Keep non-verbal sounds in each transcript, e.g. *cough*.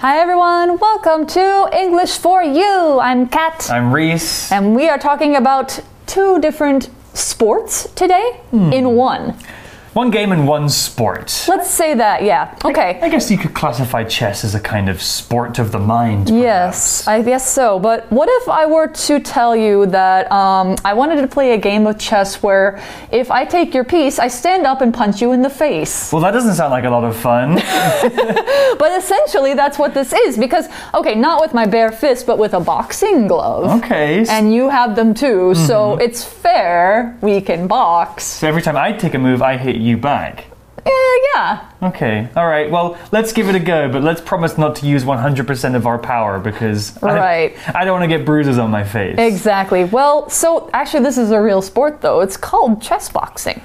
Hi everyone, welcome to English for You. I'm Kat, I'm Reese. and we are talking about two different sports today hmm. in one. One game and one sport. Let's say that, yeah. Okay. I guess you could classify chess as a kind of sport of the mind. Yes, perhaps. I guess so. But what if I were to tell you that um, I wanted to play a game of chess where if I take your piece, I stand up and punch you in the face? Well, that doesn't sound like a lot of fun. *laughs* But essentially, that's what this is. Because, okay, not with my bare fist, but with a boxing glove. okay. And you have them too, so it's fair we can box. so every time I take a move, I hit you back. Eh, yeah. Okay. All right. Well, let's give it a go, but let's promise not to use 100% of our power because Right. I, I don't want to get bruises on my face. Exactly. Well, so actually, this is a real sport, though. It's called chess boxing.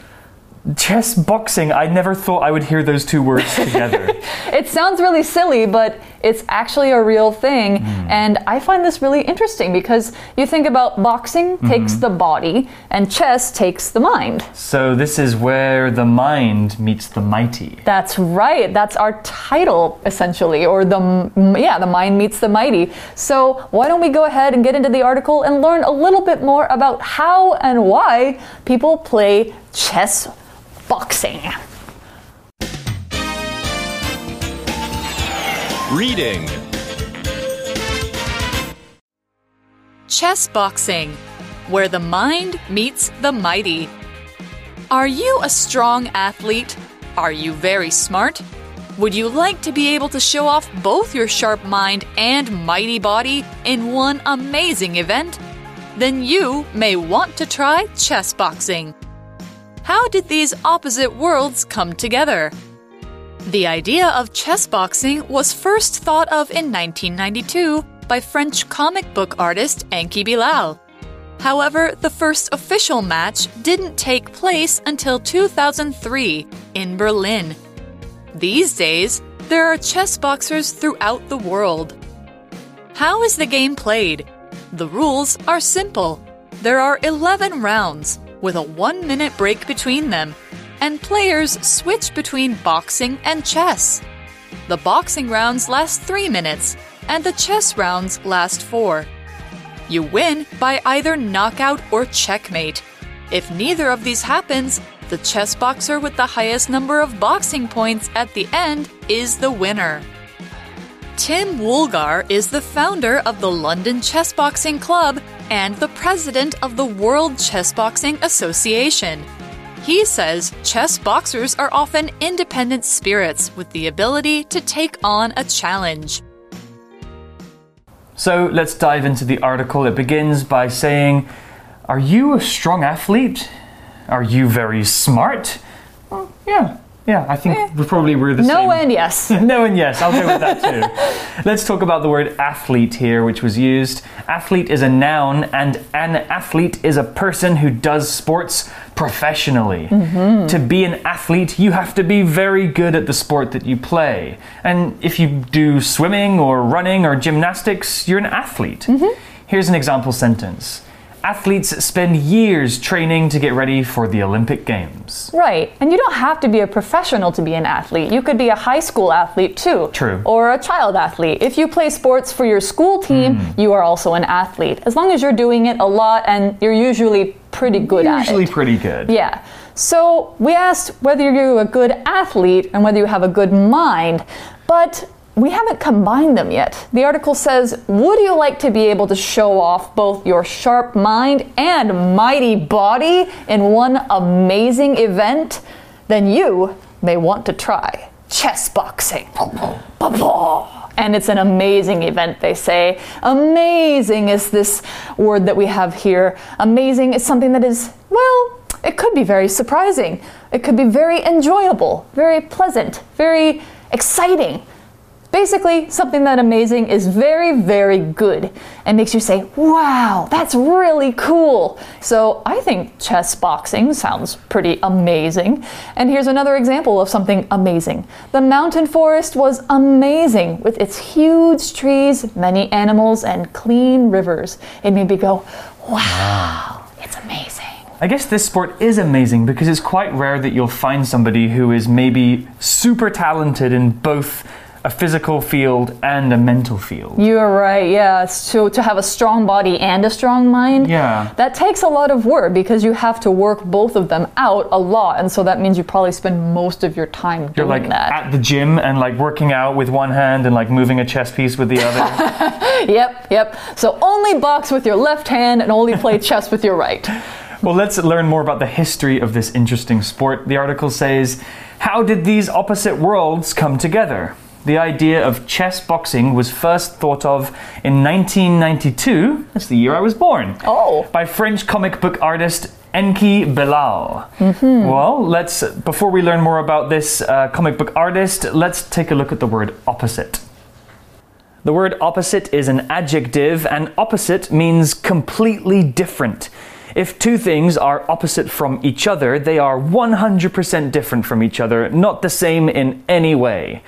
Chess boxing. I never thought I would hear those two words *laughs* together. It sounds really silly, but it's actually a real thing. Hmm. And I find this really interesting because you think about boxing takes mm-hmm. the body and chess takes the mind. so this is where the mind meets the mighty. That's right. That's our title, essentially, or the yeah, the mind meets the mighty. So why don't we go ahead and get into the article and learn a little bit more about how and why people play chess boxing. Reading. Chess boxing, where the mind meets the mighty. Are you a strong athlete? Are you very smart? Would you like to be able to show off both your sharp mind and mighty body in one amazing event? Then you may want to try chess boxing. How did these opposite worlds come together? The idea of chess boxing was first thought of in 1992 by French comic book artist Enki Bilal. However, the first official match didn't take place until 2003 in Berlin. These days, there are chess boxers throughout the world. How is the game played? The rules are simple. There are 11 rounds, with a one minute break between them, and players switch between boxing and chess. The boxing rounds last three minutes, and the chess rounds last four. You win by either knockout or checkmate. If neither of these happens, the chess boxer with the highest number of boxing points at the end is the winner. Tim Woolgar is the founder of the London Chess Boxing Club and the president of the World Chess Boxing Association. He says chess boxers are often independent spirits with the ability to take on a challenge. So let's dive into the article. It begins by saying, Are you a strong athlete? Are you very smart? Well, yeah, yeah, I think eh. we probably were the same. No and yes. *laughs* No and yes, I'll go with that too. *laughs* Let's talk about the word athlete here, which was used. Athlete is a noun, and an athlete is a person who does sports professionally. Mm-hmm. To be an athlete, you have to be very good at the sport that you play. And if you do swimming or running or gymnastics, you're an athlete. Mm-hmm. Here's an example sentence Athletes spend years training to get ready for the Olympic Games. Right. And you don't have to be a professional to be an athlete. You could be a high school athlete too. True. Or a child athlete. If you play sports for your school team, Hmm. you are also an athlete. As long as you're doing it a lot and you're usually pretty good at it. Usually pretty good. Yeah. So we asked whether you're a good athlete and whether you have a good mind, but we haven't combined them yet. The article says, Would you like to be able to show off both your sharp mind and mighty body in one amazing event? Then you may want to try chess boxing. And it's an amazing event, they say. Amazing is this word that we have here. Amazing is something that is, well, it could be very surprising. It could be very enjoyable, very pleasant, very exciting. Basically, something that amazing is very, very good and makes you say, wow, that's really cool. So I think chess boxing sounds pretty amazing. And here's another example of something amazing. The mountain forest was amazing with its huge trees, many animals, and clean rivers. It made me go, wow, it's amazing. I guess this sport is amazing because it's quite rare that you'll find somebody who is maybe super talented in both a physical field and a mental field. You're right, yeah. So to have a strong body and a strong mind, Yeah. that takes a lot of work because you have to work both of them out a lot, and so that means you probably spend most of your time You're doing like that. at the gym and like working out with one hand and like moving a chess piece with the other. *laughs* Yep, yep. So only box with your left hand and only play *laughs* chess with your right. well, let's learn more about the history of this interesting sport. The article says, How did these opposite worlds come together? The idea of chess boxing was first thought of in 1992, that's the year I was born, Oh. by French comic book artist Enki Bilal. Well, let's before we learn more about this uh, comic book artist, let's take a look at the word opposite. The word opposite is an adjective, and opposite means completely different. If two things are opposite from each other, they are 100% different from each other, not the same in any way.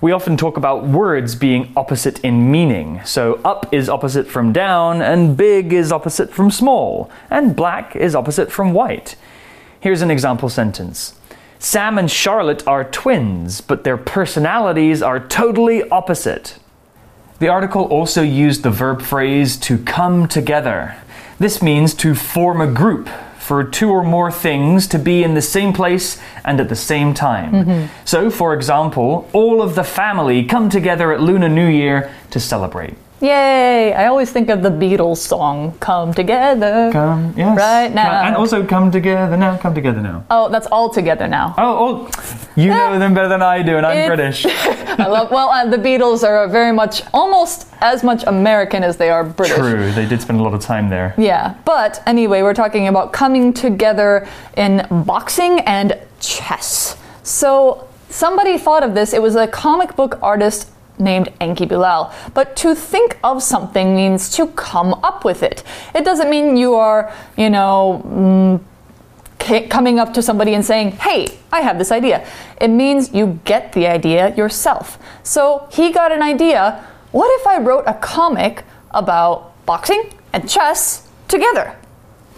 We often talk about words being opposite in meaning. So, up is opposite from down, and big is opposite from small, and black is opposite from white. Here's an example sentence Sam and Charlotte are twins, but their personalities are totally opposite. The article also used the verb phrase to come together. This means to form a group, for two or more things to be in the same place and at the same time. Mm-hmm. So, for example, all of the family come together at Lunar New Year to celebrate. Yay! I always think of the Beatles song, Come Together. Come, yes. Right now. And also come together now, come together now. Oh, that's all together now. Oh, oh you know them better than I do, and I'm It's- British. *laughs* I love, well, uh, the Beatles are very much, almost as much American as they are British. True, they did spend a lot of time there. Yeah, but anyway, we're talking about coming together in boxing and chess. So somebody thought of this. It was a comic book artist named Enki Bilal. But to think of something means to come up with it. It doesn't mean you are, you know, mm, coming up to somebody and saying, Hey, I have this idea. It means you get the idea yourself. So he got an idea. What if I wrote a comic about boxing and chess together?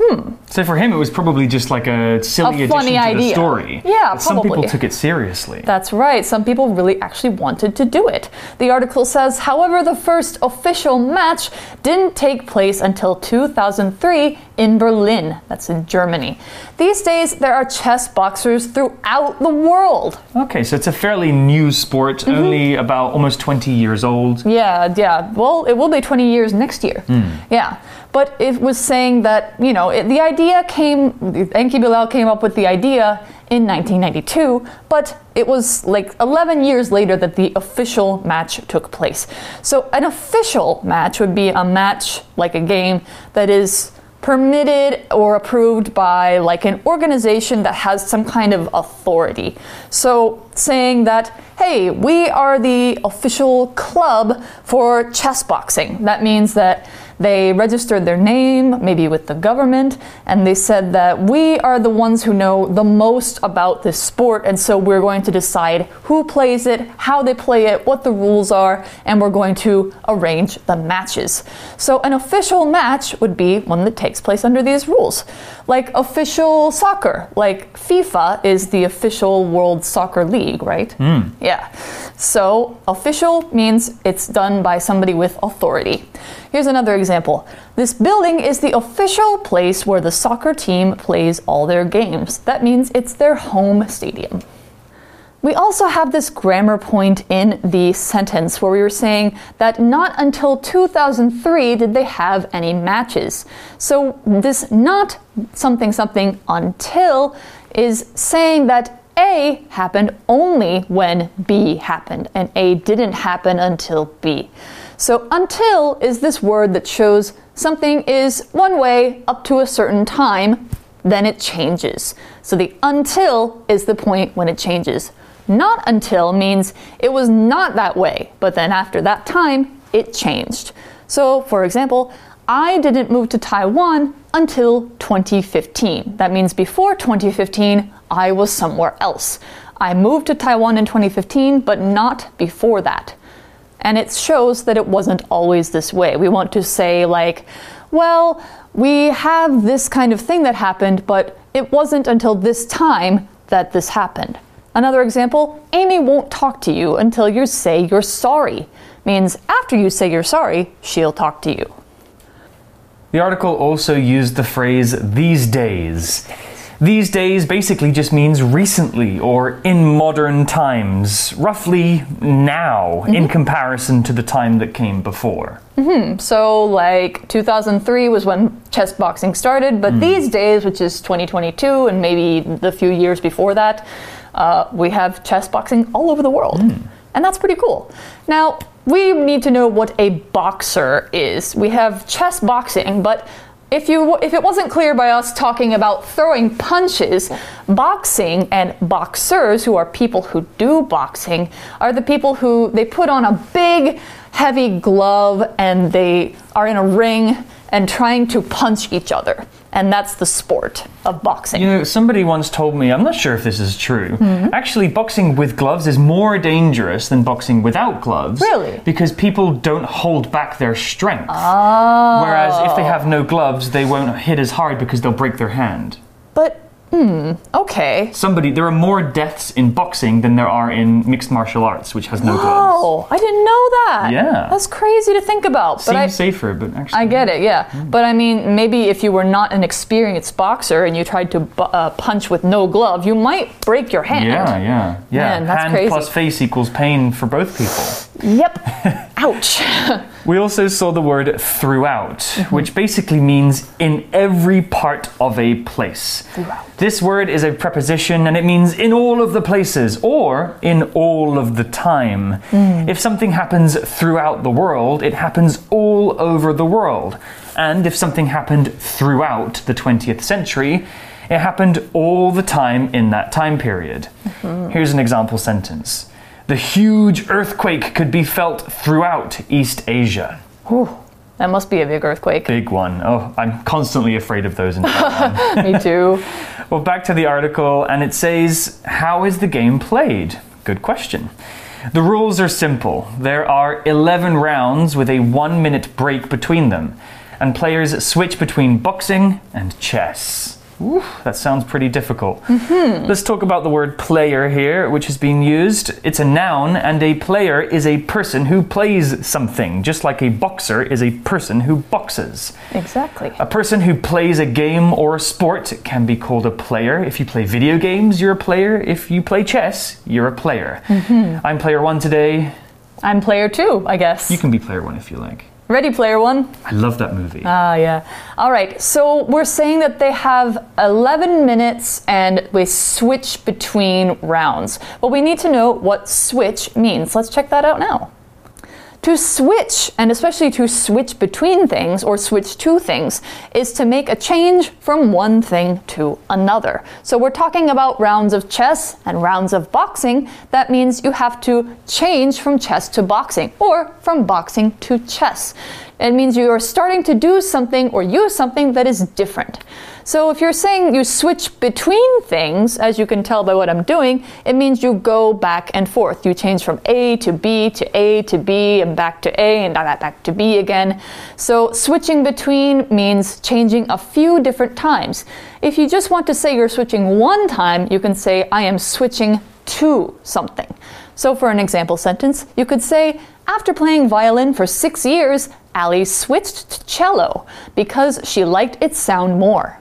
Hmm. So for him, it was probably just like a silly A funny addition to the story. Yeah, but some people took it seriously. That's right. Some people really actually wanted to do it. The article says, however, the first official match didn't take place until 2003 in Berlin. That's in Germany. These days, there are chess boxers throughout the world. Okay, so it's a fairly new sport, Mm-hmm. only about almost 20 years old. Yeah, yeah. Well, it will be 20 years next year. Yeah. But it was saying that, you know, it, the idea came, Enki Bilal came up with the idea in 1992, but it was like 11 years later that the official match took place. So an official match would be a match, like a game, that is permitted or approved by like an organization that has some kind of authority. So saying that, hey, we are the official club for chess boxing. That means that they registered their name, maybe with the government, and they said that we are the ones who know the most about this sport, and so we're going to decide who plays it, how they play it, what the rules are, and we're going to arrange the matches. So, an official match would be one that takes place under these rules. Like official soccer, like FIFA is the official World Soccer League, right? Hmm. Yeah. So, official means it's done by somebody with authority. Here's another example. This building is the official place where the soccer team plays all their games. That means it's their home stadium. We also have this grammar point in the sentence where we were saying that not until 2003 did they have any matches. So, this not something something until is saying that A happened only when B happened, and A didn't happen until B. So, until is this word that shows something is one way up to a certain time, then it changes. So, the until is the point when it changes. Not until means it was not that way, but then after that time, it changed. So, for example, I didn't move to Taiwan until 2015. That means before 2015, I was somewhere else. I moved to Taiwan in 2015, but not before that. And it shows that it wasn't always this way. We want to say, like, well, we have this kind of thing that happened, but it wasn't until this time that this happened. Another example Amy won't talk to you until you say you're sorry. Means after you say you're sorry, she'll talk to you. The article also used the phrase these days. These days basically just means recently or in modern times, roughly now in mm-hmm. comparison to the time that came before. Mm-hmm. So, like 2003 was when chess boxing started, but mm. these days, which is 2022 and maybe the few years before that, uh, we have chess boxing all over the world. Mm. And that's pretty cool. Now, we need to know what a boxer is. We have chess boxing, but if you if it wasn't clear by us talking about throwing punches, boxing and boxers, who are people who do boxing, are the people who they put on a big heavy glove and they are in a ring and trying to punch each other. And that's the sport of boxing. You know, somebody once told me, I'm not sure if this is true, Mm-hmm. actually, boxing with gloves is more dangerous than boxing without gloves. Really? Because people don't hold back their strength. Oh. Whereas if they have no gloves, they won't hit as hard because they'll break their hand. But hmm, okay. Somebody, there are more deaths in boxing than there are in mixed martial arts, which has no gloves. Oh, I didn't know that. Yeah. That's crazy to think about. But Seems I, safer, but actually. I get it, yeah. But I mean, maybe if you were not an experienced boxer and you tried to uh, punch with no glove, you might break your hand. Yeah, yeah, yeah. Man, that's hand crazy. plus face equals pain for both people. Yep. *laughs* Ouch. *laughs* We also saw the word throughout, mm-hmm. which basically means in every part of a place. Throughout. This word is a preposition and it means in all of the places or in all of the time. Mm. If something happens throughout the world, it happens all over the world. And if something happened throughout the 20th century, it happened all the time in that time period. Mm-hmm. Here's an example sentence. The huge earthquake could be felt throughout East Asia. Whew. That must be a big earthquake. Big one. Oh, I'm constantly afraid of those in Taiwan. *laughs* Me too. *laughs* well, back to the article, and it says, How is the game played? Good question. The rules are simple. There are 11 rounds with a one minute break between them, and players switch between boxing and chess. Ooh, that sounds pretty difficult. Mm-hmm. Let's talk about the word player here, which has been used. It's a noun, and a player is a person who plays something, just like a boxer is a person who boxes. Exactly. A person who plays a game or a sport can be called a player. If you play video games, you're a player. If you play chess, you're a player. Mm-hmm. I'm player one today. I'm player two, I guess. You can be player one if you like. Ready, player one? I love that movie. Ah, yeah. All right. So we're saying that they have 11 minutes and we switch between rounds. But we need to know what switch means. Let's check that out now. To switch, and especially to switch between things or switch to things, is to make a change from one thing to another. So we're talking about rounds of chess and rounds of boxing. That means you have to change from chess to boxing or from boxing to chess. It means you are starting to do something or use something that is different. So if you're saying you switch between things, as you can tell by what I'm doing, it means you go back and forth. You change from A to B to A to B and back to A and back to B again. So switching between means changing a few different times. If you just want to say you're switching one time, you can say I am switching to something. So for an example sentence, you could say after playing violin for 6 years, Ali switched to cello because she liked its sound more.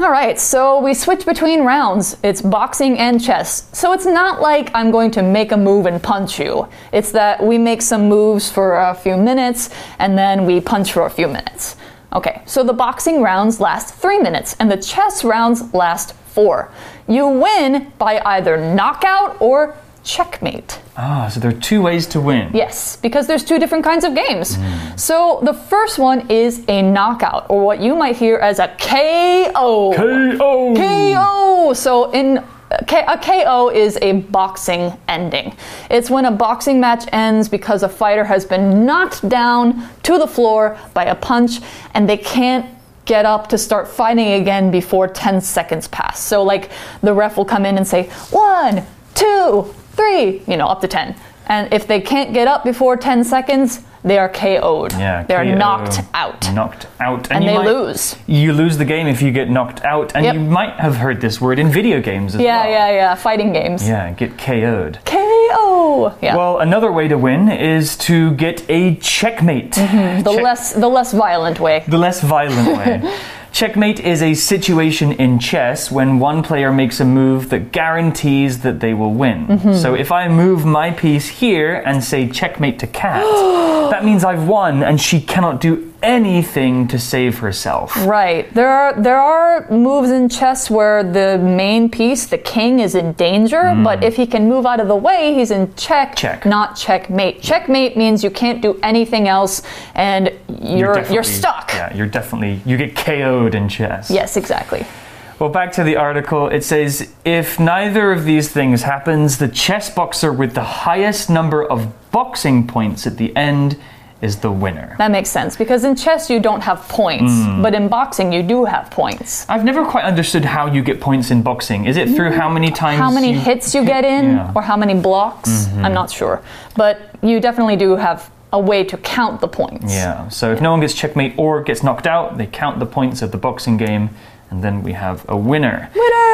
All right, so we switch between rounds. It's boxing and chess. So it's not like I'm going to make a move and punch you. It's that we make some moves for a few minutes and then we punch for a few minutes. Okay, so the boxing rounds last three minutes and the chess rounds last four. You win by either knockout or checkmate. Ah, so there are two ways to win. Yes, because there's two different kinds of games. So the first one is a knockout, or what you might hear as a KO. KO! KO. So in a KO is a boxing ending. It's when a boxing match ends because a fighter has been knocked down to the floor by a punch and they can't get up to start fighting again before 10 seconds pass. So like the ref will come in and say, "1, 2, 3, you know, up to 10. And if they can't get up before 10 seconds, they are KO'd. Yeah, They're KO. knocked out. Knocked out, And you they might- lose. You lose the game if you get knocked out, and Yep. you might have heard this word in video games as Yeah, well. yeah, yeah. Yeah. Fighting games. Yeah, get KO'd. KO. Yeah. Well, another way to win is to get a checkmate. Mm-hmm. the Check- less the less violent way. the less violent way. *laughs* Checkmate is a situation in chess when one player makes a move that guarantees that they will win. Mm-hmm. So if I move my piece here and say checkmate to Kat, *gasps* that means I've won and she cannot do anything to save herself. Right. There are there are moves in chess where the main piece, the king, is in danger, hmm. but if he can move out of the way, he's in check. Check. not checkmate. Checkmate means you can't do anything else and you're you're, definitely- stuck. Yeah, you're definitely you get KO'd in chess. Yes, exactly. Well, back to the article. It says if neither of these things happens, the chess boxer with the highest number of boxing points at the end is the winner. That makes sense because in chess you don't have points, Hmm. but in boxing you do have points. I've never quite understood how you get points in boxing. Is it through how many times? How many you hits you hit- get in Yeah. Or how many blocks? I'm not sure. But you definitely do have a way to count the points. Yeah. So if no one gets checkmate or gets knocked out, they count the points of the boxing game, and then we have a winner. Winner!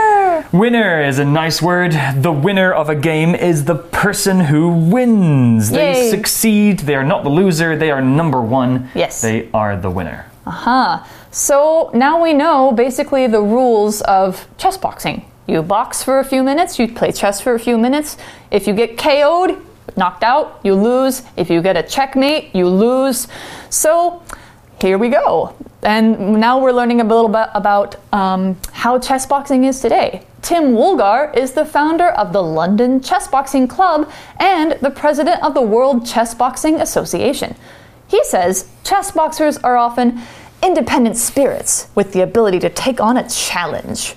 Winner is a nice word. The winner of a game is the person who wins. They Yay. succeed. They are not the loser. They are number one. Yes. They are the winner. Uh Huh. So now we know basically the rules of chess boxing. You box for a few minutes, you play chess for a few minutes. If you get KO'd, knocked out, you lose. If you get a checkmate, you lose. So here we go. And now we're learning a little bit about um, how chess boxing is today. Tim Woolgar is the founder of the London Chess Boxing Club and the president of the World Chess Boxing Association. He says chess boxers are often independent spirits with the ability to take on a challenge.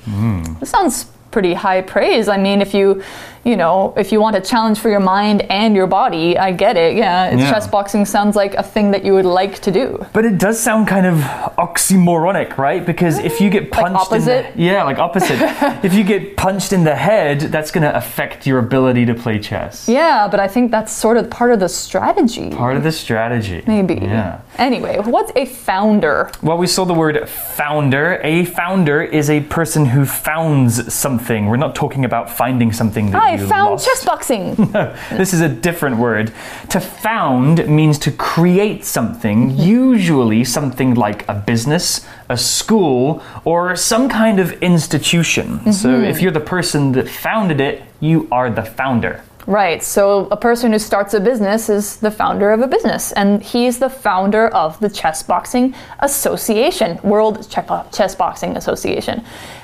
This sounds pretty high praise. I mean, if you, you know, if you want a challenge for your mind and your body, I get it. Yeah, Yeah. chess boxing sounds like a thing that you would like to do. But it does sound kind of oxymoronic, right? Because if you get mm, punched opposite? in the, yeah, like opposite. *laughs* if you get punched in the head, that's going to affect your ability to play chess. Yeah, but I think that's sort of part of the strategy. Part of the strategy. Maybe. Yeah. Anyway, what's a founder? Well, we saw the word founder. A founder is a person who founds something. We're not talking about finding something that ah, I you found lost. chess boxing. *laughs* this is a different word. To found means to create something, mm-hmm. usually something like a business, a school, or some kind of institution. So mm-hmm. if you're the person that founded it, you are the founder. Right. So a person who starts a business is the founder of a business, and he's the founder of the Chess Boxing Association, World Che- Chess Boxing Association.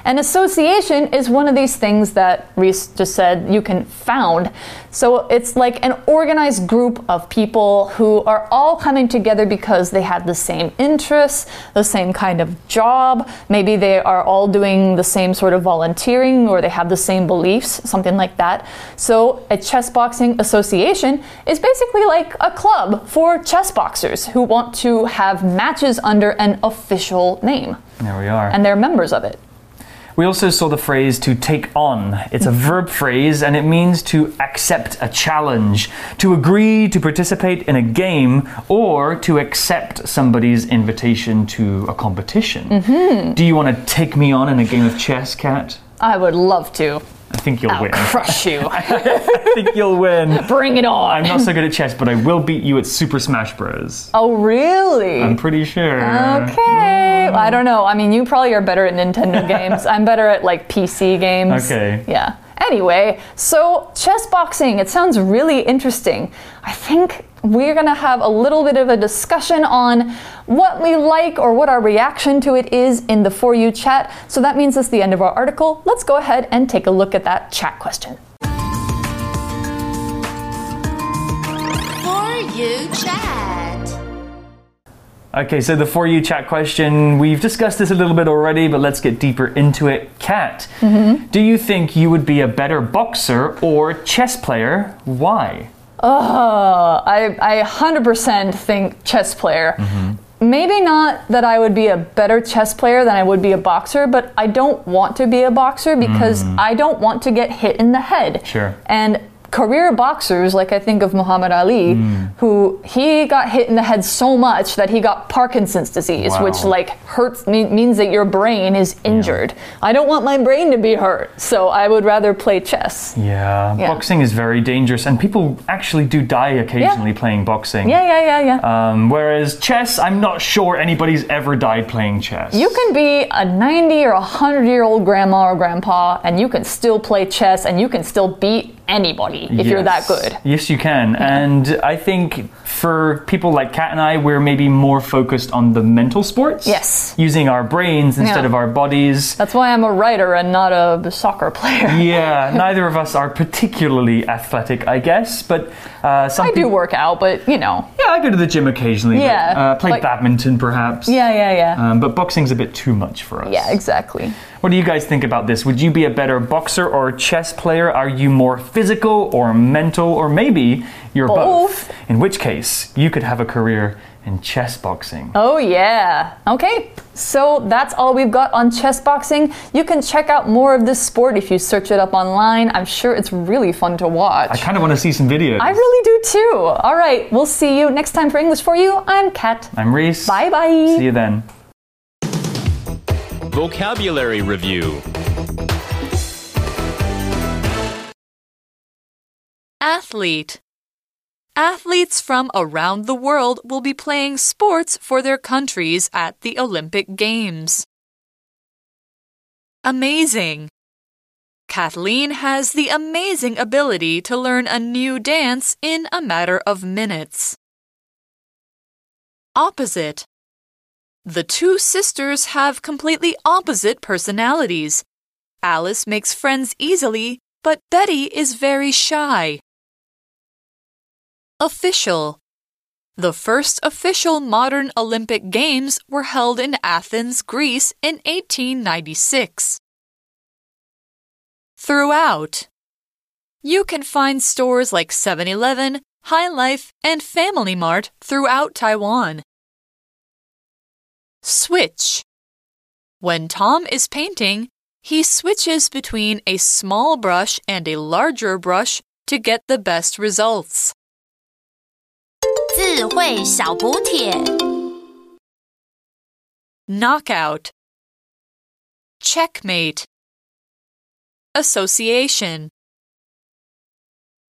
An association is one of these things that Reese just said you can found. So it's like an organized group of people who are all coming together because they have the same interests, the same kind of job. Maybe they are all doing the same sort of volunteering or they have the same beliefs, something like that. So a chess boxing association is basically like a club for chess boxers who want to have matches under an official name. There we are. And they're members of it. We also saw the phrase to take on. It's a verb phrase and it means to accept a challenge, to agree to participate in a game, or to accept somebody's invitation to a competition. Mm-hmm. Do you want to take me on in a game of chess, Kat? I would love to. I think you'll I'll win. crush you. *laughs* I think you'll win. Bring it on. I'm not so good at chess, but I will beat you at Super Smash Bros. oh, really? I'm pretty sure. Okay. Well, I don't know. I mean, you probably are better at Nintendo *laughs* games. I'm better at like PC games. Okay. Yeah. Anyway, so chess boxing, it sounds really interesting. I think we're going to have a little bit of a discussion on what we like or what our reaction to it is in the For You chat. So that means it's the end of our article. Let's go ahead and take a look at that chat question. For you chat. Okay, so the For You chat question, we've discussed this a little bit already, but let's get deeper into it. Kat, do you think you would be a better boxer or chess player? Why? Uh, I, I 100% think chess player. Maybe not that I would be a better chess player than I would be a boxer, but I don't want to be a boxer because I don't want to get hit in the head. Sure. And career boxers, like I think of Muhammad Ali, Hmm. who he got hit in the head so much that he got Parkinson's disease, which like hurts mean, means that your brain is injured. I don't want my brain to be hurt, so I would rather play chess. Yeah, Yeah. boxing is very dangerous, and people actually do die occasionally playing boxing. Yeah, yeah, yeah, yeah. Um, whereas chess, I'm not sure anybody's ever died playing chess. You can be a 90 or 100 year old grandma or grandpa, and you can still play chess and you can still beat anybody if you're that good. Yes, you can. *laughs* And I think for people like Kat and I, we're maybe more focused on the mental sports. Yes. Using our brains instead Yeah. of our bodies. That's why I'm a writer and not a soccer player. *laughs* Yeah, *laughs* neither of us are particularly athletic, I guess, but uh, some I do work out, but you know. Yeah, I go to the gym occasionally. but, Yeah, uh, play like- badminton, perhaps. Yeah, yeah, yeah. Um, but boxing's a bit too much for us. yeah, exactly. What do you guys think about this? Would you be a better boxer or chess player? Are you more physical or mental? Or maybe you're both. Both. In which case, you could have a career in chess boxing. Oh, yeah. Okay, so that's all we've got on chess boxing. You can check out more of this sport if you search it up online. I'm sure it's really fun to watch. I kind of want to see some videos. I really do too. All right, we'll see you next time for English for You. I'm Kat. I'm Reese. Bye bye. See you then. Vocabulary Review Athlete. Athletes from around the world will be playing sports for their countries at the Olympic Games. Amazing. Kathleen has the amazing ability to learn a new dance in a matter of minutes. Opposite. The two sisters have completely opposite personalities. Alice makes friends easily, but Betty is very shy. Official. The first official modern Olympic Games were held in Athens, Greece in 1896. Throughout. You can find stores like 7 Eleven, Hi-Life, and Family Mart throughout Taiwan. Switch. When Tom is painting, he switches between a small brush and a larger brush to get the best results. 智慧小补帖。 Knockout. Checkmate. Association.